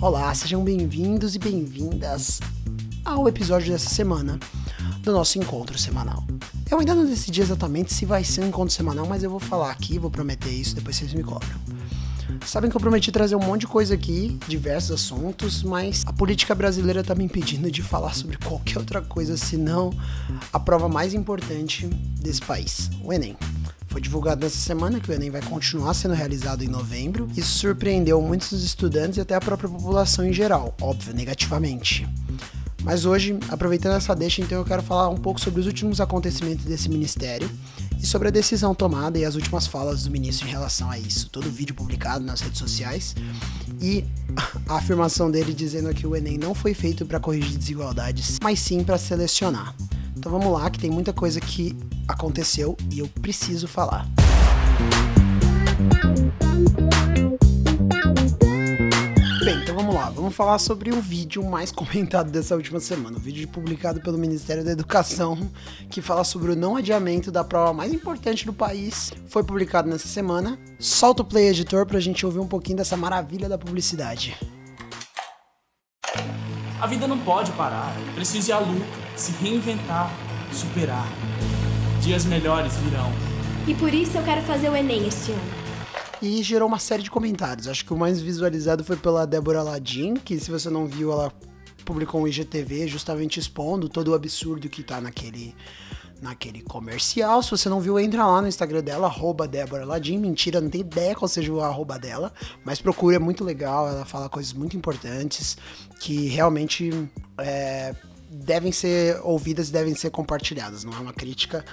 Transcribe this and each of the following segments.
Olá, sejam bem-vindos e bem-vindas ao episódio dessa semana do nosso encontro semanal. Eu ainda não decidi exatamente se vai ser um encontro semanal, mas eu vou falar aqui, vou prometer isso, depois vocês me cobram. Sabem que eu prometi trazer um monte de coisa aqui, diversos assuntos, mas a política brasileira tá me impedindo de falar sobre qualquer outra coisa senão a prova mais importante desse país, o Enem. Foi divulgado nessa semana que o Enem vai continuar sendo realizado em novembro. Isso surpreendeu muitos estudantes e até a própria população em geral, óbvio, negativamente. Mas hoje, aproveitando essa deixa, então eu quero falar um pouco sobre os últimos acontecimentos desse ministério e sobre a decisão tomada e as últimas falas do ministro em relação a isso. Todo o vídeo publicado nas redes sociais e a afirmação dele dizendo que o Enem não foi feito para corrigir desigualdades, mas sim para selecionar. Então vamos lá, que tem muita coisa que aconteceu e eu preciso falar. Bem, então vamos lá, vamos falar sobre o vídeo mais comentado dessa última semana. O vídeo publicado pelo Ministério da Educação, que fala sobre o não adiamento da prova mais importante do país, foi publicado nessa semana. Solta o play editor pra gente ouvir um pouquinho dessa maravilha da publicidade. A vida não pode parar, preciso ir à luta, se reinventar, superar. Dias melhores virão. E por isso eu quero fazer o Enem este ano. E gerou uma série de comentários. Acho que o mais visualizado foi pela Débora Ladin, que se você não viu, ela publicou um IGTV justamente expondo todo o absurdo que tá naquele naquele comercial. Se você não viu, entra lá no Instagram dela, arroba Débora Ladim. Mentira, não tem ideia qual seja o arroba dela, mas procura, é muito legal. Ela fala coisas muito importantes que realmente é, devem ser ouvidas e devem ser compartilhadas. Não é uma crítica.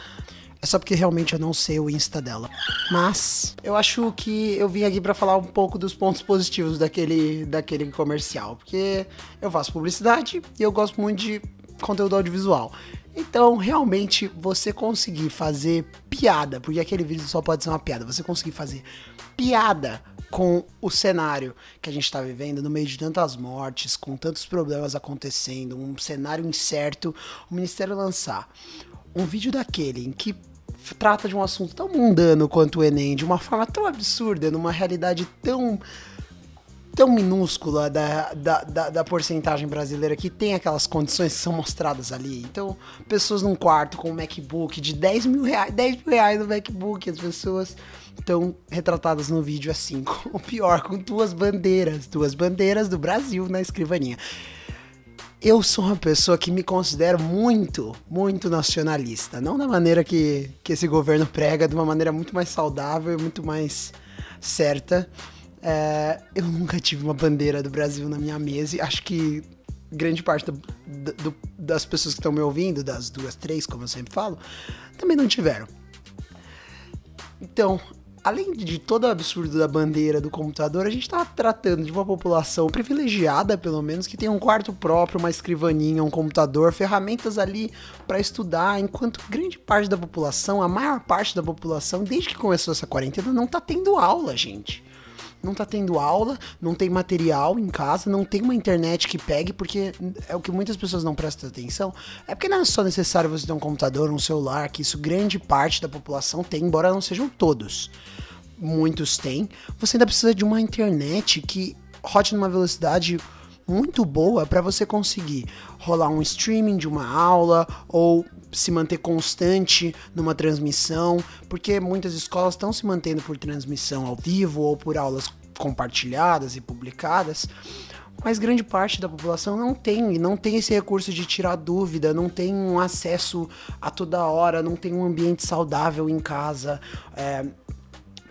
É só porque realmente eu não sei o Insta dela. Mas eu acho que eu vim aqui para falar um pouco dos pontos positivos daquele, daquele comercial. Porque eu faço publicidade e eu gosto muito de conteúdo audiovisual. Então, realmente, você conseguir fazer piada, porque aquele vídeo só pode ser uma piada, você conseguir fazer piada com o cenário que a gente está vivendo, no meio de tantas mortes, com tantos problemas acontecendo, um cenário incerto, o Ministério lançar um vídeo daquele em que trata de um assunto tão mundano quanto o Enem, de uma forma tão absurda, numa realidade tão tão minúscula da, da, da, da, porcentagem brasileira que tem aquelas condições que são mostradas ali. Então, pessoas num quarto com um MacBook de 10 mil reais, 10 mil reais no MacBook, as pessoas estão retratadas no vídeo assim, com, o pior, com duas bandeiras, duas bandeiras do Brasil na escrivaninha. Eu sou uma pessoa que me considero muito, muito nacionalista. Não da maneira que, que esse governo prega, de uma maneira muito mais saudável e muito mais certa. É, eu nunca tive uma bandeira do Brasil na minha mesa e acho que grande parte do, do, das pessoas que estão me ouvindo, das duas, três, como eu sempre falo, também não tiveram. Então, além de todo o absurdo da bandeira do computador, a gente está tratando de uma população privilegiada, pelo menos, que tem um quarto próprio, uma escrivaninha, um computador, ferramentas ali para estudar, enquanto grande parte da população, a maior parte da população, desde que começou essa quarentena, não está tendo aula, gente não tá tendo aula, não tem material em casa, não tem uma internet que pegue, porque é o que muitas pessoas não prestam atenção. É porque não é só necessário você ter um computador, um celular, que isso grande parte da população tem, embora não sejam todos. Muitos têm. Você ainda precisa de uma internet que rode numa velocidade muito boa para você conseguir rolar um streaming de uma aula ou se manter constante numa transmissão, porque muitas escolas estão se mantendo por transmissão ao vivo ou por aulas compartilhadas e publicadas, mas grande parte da população não tem, não tem esse recurso de tirar dúvida, não tem um acesso a toda hora, não tem um ambiente saudável em casa. É,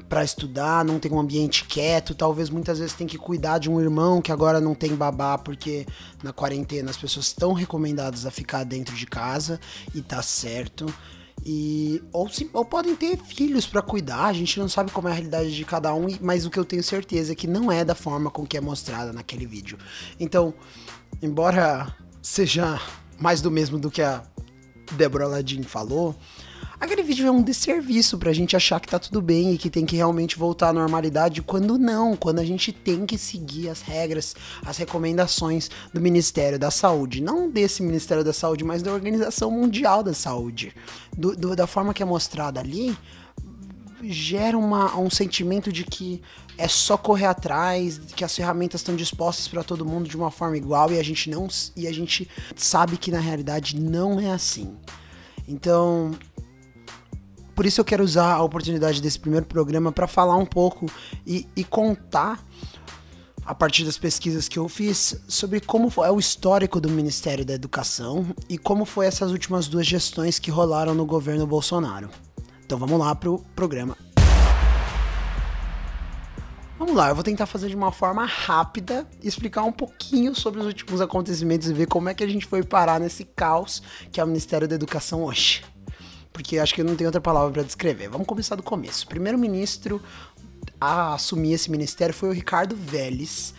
para estudar, não tem um ambiente quieto, talvez muitas vezes tem que cuidar de um irmão que agora não tem babá porque na quarentena as pessoas estão recomendadas a ficar dentro de casa e tá certo. E ou, sim, ou podem ter filhos para cuidar, a gente não sabe como é a realidade de cada um, mas o que eu tenho certeza é que não é da forma com que é mostrada naquele vídeo. Então, embora seja mais do mesmo do que a Deborah Ladin falou, Aquele vídeo é um desserviço pra gente achar que tá tudo bem e que tem que realmente voltar à normalidade, quando não, quando a gente tem que seguir as regras, as recomendações do Ministério da Saúde. Não desse Ministério da Saúde, mas da Organização Mundial da Saúde. Do, do, da forma que é mostrada ali, gera uma, um sentimento de que é só correr atrás, que as ferramentas estão dispostas para todo mundo de uma forma igual e a gente não e a gente sabe que na realidade não é assim. Então, por isso eu quero usar a oportunidade desse primeiro programa para falar um pouco e, e contar a partir das pesquisas que eu fiz, sobre como é o histórico do Ministério da Educação e como foi essas últimas duas gestões que rolaram no governo Bolsonaro. Então vamos lá pro programa. Vamos lá, eu vou tentar fazer de uma forma rápida explicar um pouquinho sobre os últimos acontecimentos e ver como é que a gente foi parar nesse caos que é o Ministério da Educação hoje. Porque acho que não tem outra palavra para descrever. Vamos começar do começo. Primeiro-ministro a assumir esse ministério foi o Ricardo Vélez,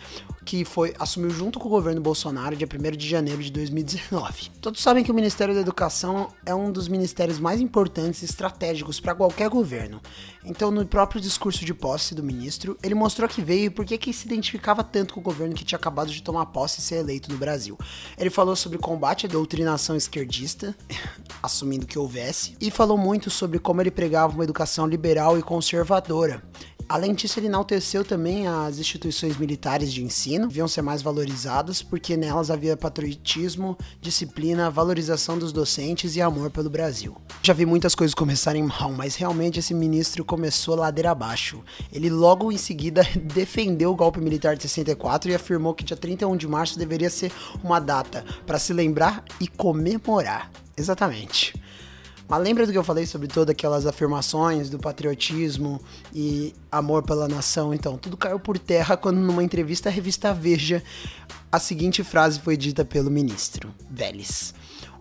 que foi assumiu junto com o governo Bolsonaro dia 1 de janeiro de 2019. Todos sabem que o Ministério da Educação é um dos ministérios mais importantes e estratégicos para qualquer governo. Então, no próprio discurso de posse do ministro, ele mostrou que veio e por que se identificava tanto com o governo que tinha acabado de tomar posse e ser eleito no Brasil. Ele falou sobre combate à doutrinação esquerdista, assumindo que houvesse, e falou muito sobre como ele pregava uma educação liberal e conservadora, Além disso, ele enalteceu também as instituições militares de ensino, deviam ser mais valorizadas, porque nelas havia patriotismo, disciplina, valorização dos docentes e amor pelo Brasil. Já vi muitas coisas começarem mal, mas realmente esse ministro começou ladeira abaixo. Ele logo em seguida defendeu o golpe militar de 64 e afirmou que dia 31 de março deveria ser uma data para se lembrar e comemorar. Exatamente. Mas lembra do que eu falei sobre todas aquelas afirmações do patriotismo e amor pela nação? Então, tudo caiu por terra quando, numa entrevista à revista Veja, a seguinte frase foi dita pelo ministro Vélez.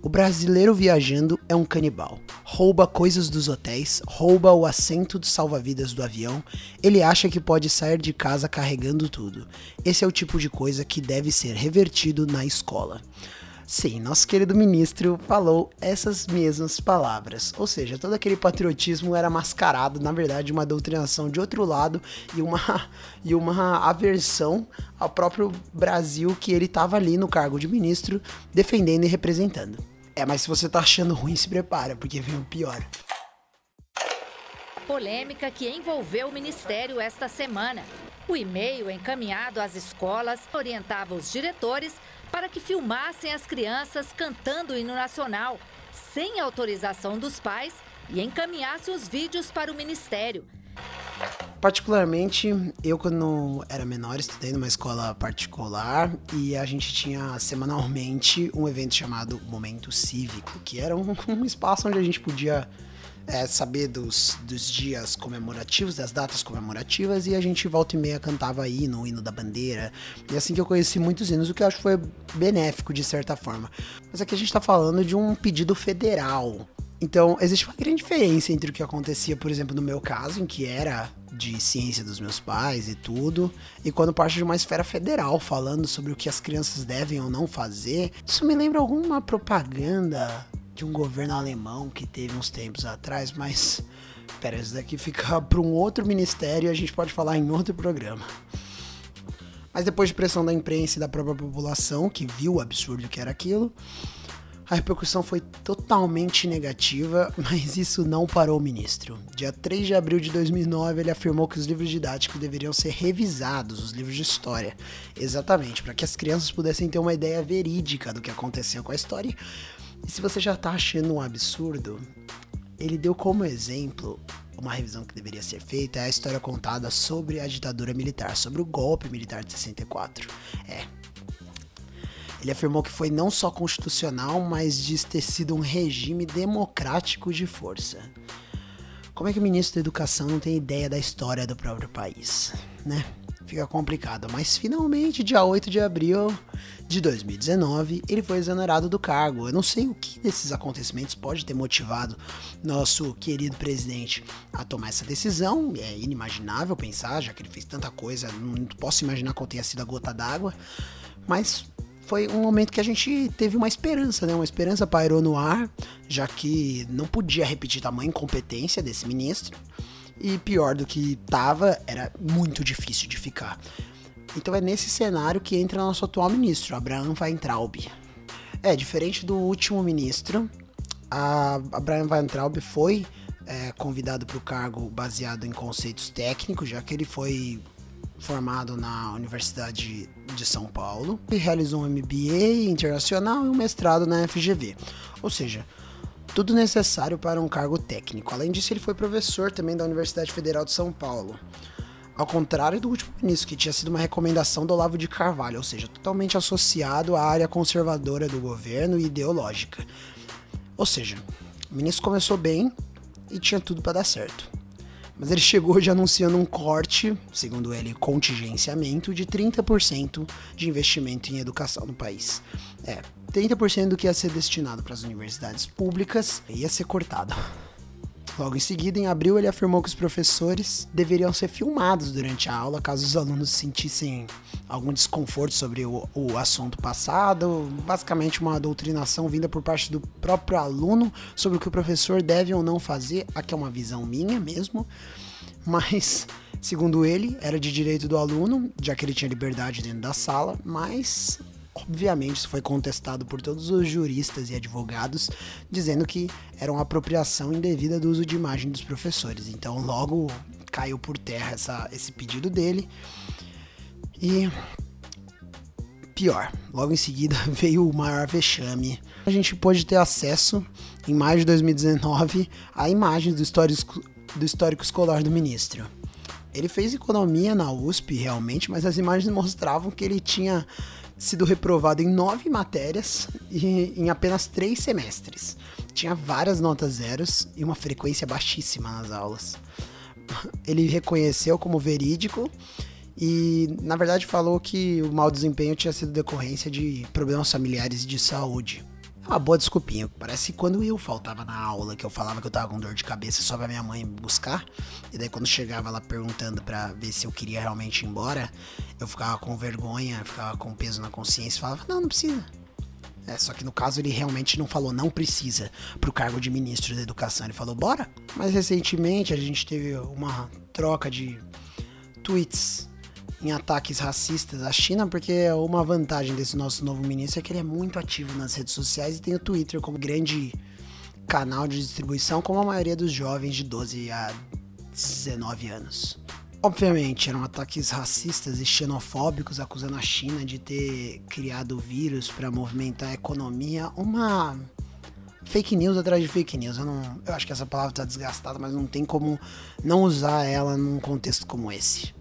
O brasileiro viajando é um canibal. Rouba coisas dos hotéis, rouba o assento de salva-vidas do avião. Ele acha que pode sair de casa carregando tudo. Esse é o tipo de coisa que deve ser revertido na escola. Sim, nosso querido ministro falou essas mesmas palavras. Ou seja, todo aquele patriotismo era mascarado, na verdade, uma doutrinação de outro lado e uma, e uma aversão ao próprio Brasil que ele estava ali no cargo de ministro defendendo e representando. É, mas se você tá achando ruim, se prepara, porque vem o pior. Polêmica que envolveu o ministério esta semana. O e-mail encaminhado às escolas orientava os diretores para que filmassem as crianças cantando o hino nacional, sem autorização dos pais, e encaminhasse os vídeos para o ministério. Particularmente, eu quando era menor estudei numa escola particular e a gente tinha semanalmente um evento chamado Momento Cívico, que era um, um espaço onde a gente podia é, saber dos, dos dias comemorativos, das datas comemorativas, e a gente volta e meia cantava hino, o hino da bandeira. E assim que eu conheci muitos hinos, o que eu acho que foi benéfico de certa forma. Mas aqui a gente tá falando de um pedido federal. Então, existe uma grande diferença entre o que acontecia, por exemplo, no meu caso, em que era de ciência dos meus pais e tudo, e quando parte de uma esfera federal falando sobre o que as crianças devem ou não fazer. Isso me lembra alguma propaganda de um governo alemão que teve uns tempos atrás, mas pera, isso daqui fica para um outro ministério e a gente pode falar em outro programa. Mas depois de pressão da imprensa e da própria população, que viu o absurdo que era aquilo, a repercussão foi totalmente negativa, mas isso não parou o ministro. Dia 3 de abril de 2009, ele afirmou que os livros didáticos deveriam ser revisados, os livros de história, exatamente, para que as crianças pudessem ter uma ideia verídica do que aconteceu com a história e se você já tá achando um absurdo, ele deu como exemplo uma revisão que deveria ser feita é a história contada sobre a ditadura militar, sobre o golpe militar de 64. É. Ele afirmou que foi não só constitucional, mas diz ter sido um regime democrático de força. Como é que o ministro da Educação não tem ideia da história do próprio país, né? Fica complicado. Mas finalmente, dia 8 de abril de 2019, ele foi exonerado do cargo. Eu não sei o que desses acontecimentos pode ter motivado nosso querido presidente a tomar essa decisão. É inimaginável pensar, já que ele fez tanta coisa, não posso imaginar qual tenha sido a gota d'água. Mas foi um momento que a gente teve uma esperança, né? Uma esperança pairou no ar, já que não podia repetir tamanha incompetência desse ministro. E pior do que tava, era muito difícil de ficar. Então é nesse cenário que entra nosso atual ministro, Abraham Weintraub. É, diferente do último ministro, a Abraham Weintraub foi é, convidado para o cargo baseado em conceitos técnicos, já que ele foi formado na Universidade de São Paulo e realizou um MBA internacional e um mestrado na FGV. Ou seja, tudo necessário para um cargo técnico. Além disso, ele foi professor também da Universidade Federal de São Paulo. Ao contrário do último ministro, que tinha sido uma recomendação do Olavo de Carvalho, ou seja, totalmente associado à área conservadora do governo e ideológica. Ou seja, o ministro começou bem e tinha tudo para dar certo. Mas ele chegou já anunciando um corte, segundo ele, contingenciamento de 30% de investimento em educação no país. É, 30% do que ia ser destinado para as universidades públicas ia ser cortado. Logo em seguida, em abril, ele afirmou que os professores deveriam ser filmados durante a aula caso os alunos sentissem algum desconforto sobre o, o assunto passado. Basicamente, uma doutrinação vinda por parte do próprio aluno sobre o que o professor deve ou não fazer. Aqui é uma visão minha mesmo, mas. Segundo ele, era de direito do aluno, já que ele tinha liberdade dentro da sala, mas Obviamente, isso foi contestado por todos os juristas e advogados, dizendo que era uma apropriação indevida do uso de imagem dos professores. Então, logo caiu por terra essa, esse pedido dele. E pior, logo em seguida veio o maior vexame. A gente pôde ter acesso, em maio de 2019, a imagens do histórico, do histórico escolar do ministro. Ele fez economia na USP, realmente, mas as imagens mostravam que ele tinha sido reprovado em nove matérias e em apenas três semestres. Tinha várias notas zeros e uma frequência baixíssima nas aulas. Ele reconheceu como verídico e, na verdade, falou que o mau desempenho tinha sido decorrência de problemas familiares e de saúde. Uma boa desculpinha. Parece que quando eu faltava na aula, que eu falava que eu tava com dor de cabeça só pra minha mãe buscar, e daí quando chegava ela perguntando pra ver se eu queria realmente ir embora, eu ficava com vergonha, ficava com peso na consciência e falava: Não, não precisa. É, só que no caso ele realmente não falou não precisa pro cargo de ministro da educação, ele falou bora. Mas recentemente a gente teve uma troca de tweets em ataques racistas à China, porque uma vantagem desse nosso novo ministro é que ele é muito ativo nas redes sociais e tem o Twitter como grande canal de distribuição, como a maioria dos jovens de 12 a 19 anos. Obviamente, eram ataques racistas e xenofóbicos acusando a China de ter criado o vírus para movimentar a economia. Uma fake news atrás de fake news. Eu, não, eu acho que essa palavra está desgastada, mas não tem como não usar ela num contexto como esse.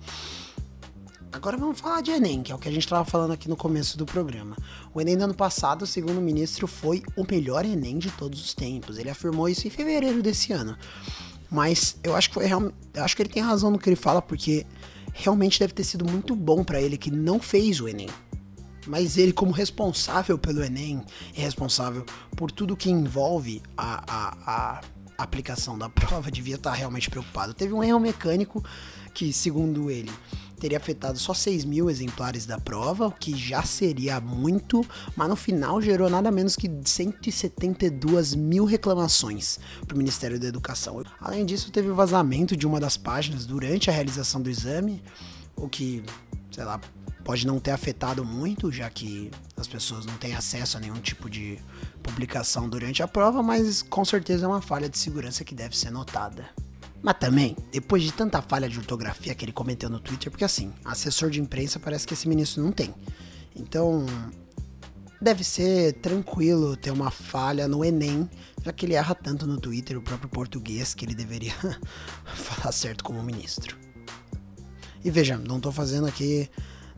Agora vamos falar de Enem, que é o que a gente estava falando aqui no começo do programa. O Enem do ano passado, segundo o ministro, foi o melhor Enem de todos os tempos. Ele afirmou isso em fevereiro desse ano. Mas eu acho que foi eu acho que ele tem razão no que ele fala, porque realmente deve ter sido muito bom para ele que não fez o Enem. Mas ele, como responsável pelo Enem e responsável por tudo que envolve a, a, a aplicação da prova, devia estar realmente preocupado. Teve um erro mecânico que, segundo ele, teria afetado só 6 mil exemplares da prova, o que já seria muito, mas no final gerou nada menos que 172 mil reclamações para o Ministério da Educação. Além disso, teve vazamento de uma das páginas durante a realização do exame, o que, sei lá, pode não ter afetado muito, já que as pessoas não têm acesso a nenhum tipo de publicação durante a prova, mas com certeza é uma falha de segurança que deve ser notada. Mas também, depois de tanta falha de ortografia que ele cometeu no Twitter, porque assim, assessor de imprensa parece que esse ministro não tem. Então, deve ser tranquilo ter uma falha no Enem, já que ele erra tanto no Twitter, o próprio português, que ele deveria falar certo como ministro. E veja, não tô fazendo aqui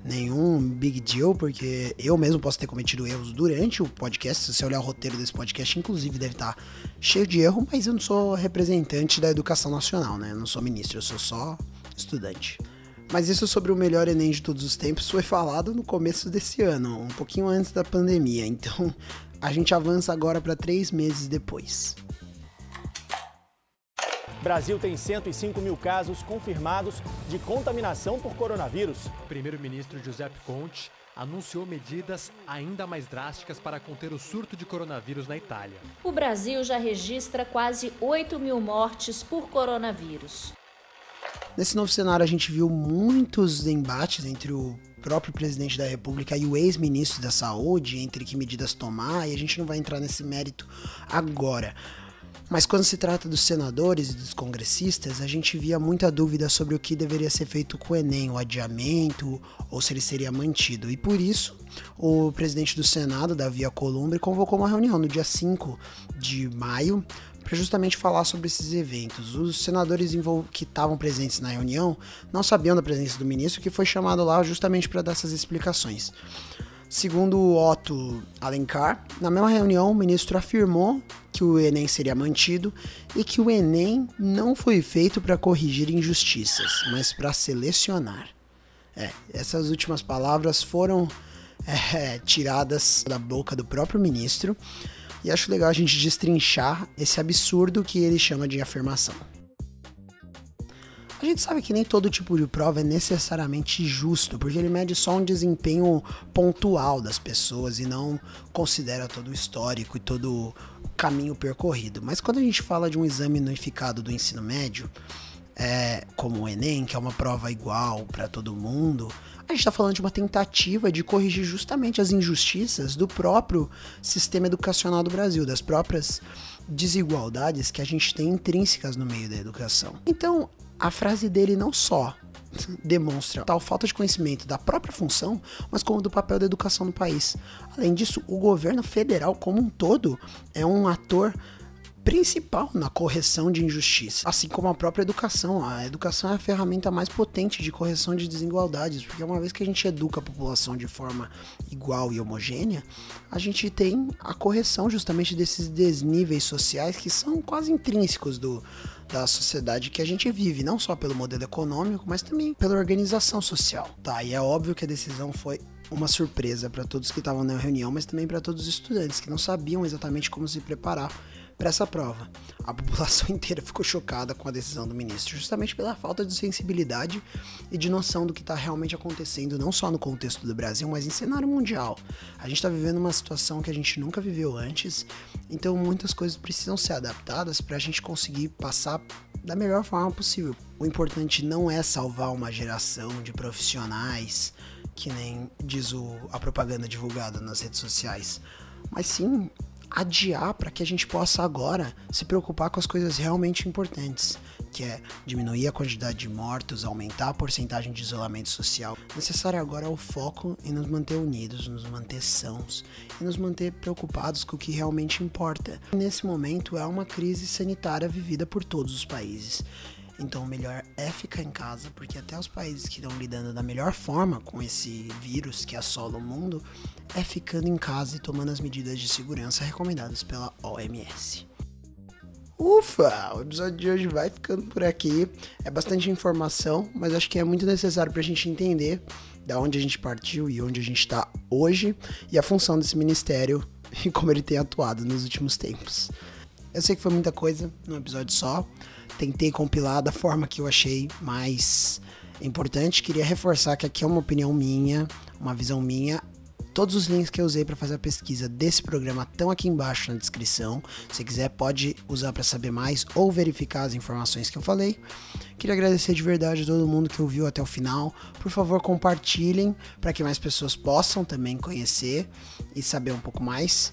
nenhum big deal, porque eu mesmo posso ter cometido erros durante o podcast. Se você olhar o roteiro desse podcast, inclusive, deve estar cheio de erro, mas eu não sou representante da educação nacional, né? Eu não sou ministro, eu sou só estudante. Mas isso sobre o melhor Enem de todos os tempos foi falado no começo desse ano, um pouquinho antes da pandemia. Então a gente avança agora para três meses depois. Brasil tem 105 mil casos confirmados de contaminação por coronavírus. O primeiro-ministro Giuseppe Conte anunciou medidas ainda mais drásticas para conter o surto de coronavírus na Itália. O Brasil já registra quase 8 mil mortes por coronavírus. Nesse novo cenário, a gente viu muitos embates entre o próprio presidente da República e o ex-ministro da Saúde, entre que medidas tomar, e a gente não vai entrar nesse mérito agora. Mas quando se trata dos senadores e dos congressistas, a gente via muita dúvida sobre o que deveria ser feito com o Enem, o adiamento ou se ele seria mantido. E por isso, o presidente do Senado, Davi Alcolumbre, convocou uma reunião no dia 5 de maio para justamente falar sobre esses eventos. Os senadores que estavam presentes na reunião não sabiam da presença do ministro, que foi chamado lá justamente para dar essas explicações. Segundo Otto Alencar, na mesma reunião o ministro afirmou que o Enem seria mantido e que o Enem não foi feito para corrigir injustiças, mas para selecionar. É, essas últimas palavras foram é, tiradas da boca do próprio ministro e acho legal a gente destrinchar esse absurdo que ele chama de afirmação. A gente sabe que nem todo tipo de prova é necessariamente justo, porque ele mede só um desempenho pontual das pessoas e não considera todo o histórico e todo o caminho percorrido. Mas quando a gente fala de um exame unificado do ensino médio, é, como o Enem, que é uma prova igual para todo mundo, a gente está falando de uma tentativa de corrigir justamente as injustiças do próprio sistema educacional do Brasil, das próprias desigualdades que a gente tem intrínsecas no meio da educação. Então, a frase dele não só demonstra tal falta de conhecimento da própria função, mas como do papel da educação no país. Além disso, o governo federal como um todo é um ator principal na correção de injustiça, assim como a própria educação. A educação é a ferramenta mais potente de correção de desigualdades, porque uma vez que a gente educa a população de forma igual e homogênea, a gente tem a correção justamente desses desníveis sociais que são quase intrínsecos do, da sociedade que a gente vive, não só pelo modelo econômico, mas também pela organização social. Tá, e é óbvio que a decisão foi uma surpresa para todos que estavam na reunião, mas também para todos os estudantes que não sabiam exatamente como se preparar para essa prova. A população inteira ficou chocada com a decisão do ministro, justamente pela falta de sensibilidade e de noção do que está realmente acontecendo, não só no contexto do Brasil, mas em cenário mundial. A gente está vivendo uma situação que a gente nunca viveu antes, então muitas coisas precisam ser adaptadas para a gente conseguir passar da melhor forma possível. O importante não é salvar uma geração de profissionais, que nem diz o, a propaganda divulgada nas redes sociais, mas sim adiar para que a gente possa agora se preocupar com as coisas realmente importantes, que é diminuir a quantidade de mortos, aumentar a porcentagem de isolamento social. Necessário agora é o foco em nos manter unidos, nos manter sãos e nos manter preocupados com o que realmente importa. Nesse momento é uma crise sanitária vivida por todos os países. Então, o melhor é ficar em casa, porque até os países que estão lidando da melhor forma com esse vírus que assola o mundo é ficando em casa e tomando as medidas de segurança recomendadas pela OMS. Ufa! O episódio de hoje vai ficando por aqui. É bastante informação, mas acho que é muito necessário para a gente entender da onde a gente partiu e onde a gente está hoje e a função desse ministério e como ele tem atuado nos últimos tempos. Eu sei que foi muita coisa num episódio só, tentei compilar da forma que eu achei mais importante. Queria reforçar que aqui é uma opinião minha, uma visão minha. Todos os links que eu usei para fazer a pesquisa desse programa estão aqui embaixo na descrição. Se quiser, pode usar para saber mais ou verificar as informações que eu falei. Queria agradecer de verdade a todo mundo que ouviu até o final. Por favor, compartilhem para que mais pessoas possam também conhecer e saber um pouco mais.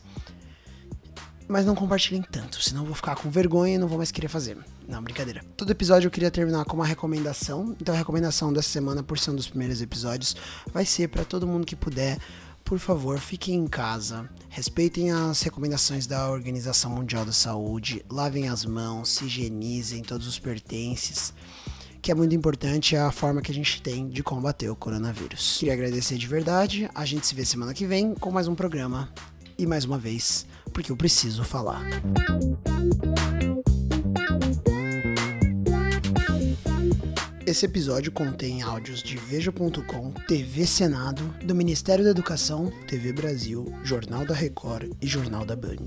Mas não compartilhem tanto, senão eu vou ficar com vergonha e não vou mais querer fazer. Não, brincadeira. Todo episódio eu queria terminar com uma recomendação. Então a recomendação dessa semana, por ser um dos primeiros episódios, vai ser para todo mundo que puder. Por favor, fiquem em casa, respeitem as recomendações da Organização Mundial da Saúde, lavem as mãos, se higienizem todos os pertences, que é muito importante é a forma que a gente tem de combater o coronavírus. Queria agradecer de verdade, a gente se vê semana que vem com mais um programa. E mais uma vez, porque eu preciso falar. Esse episódio contém áudios de Veja.com, TV Senado, do Ministério da Educação, TV Brasil, Jornal da Record e Jornal da Band.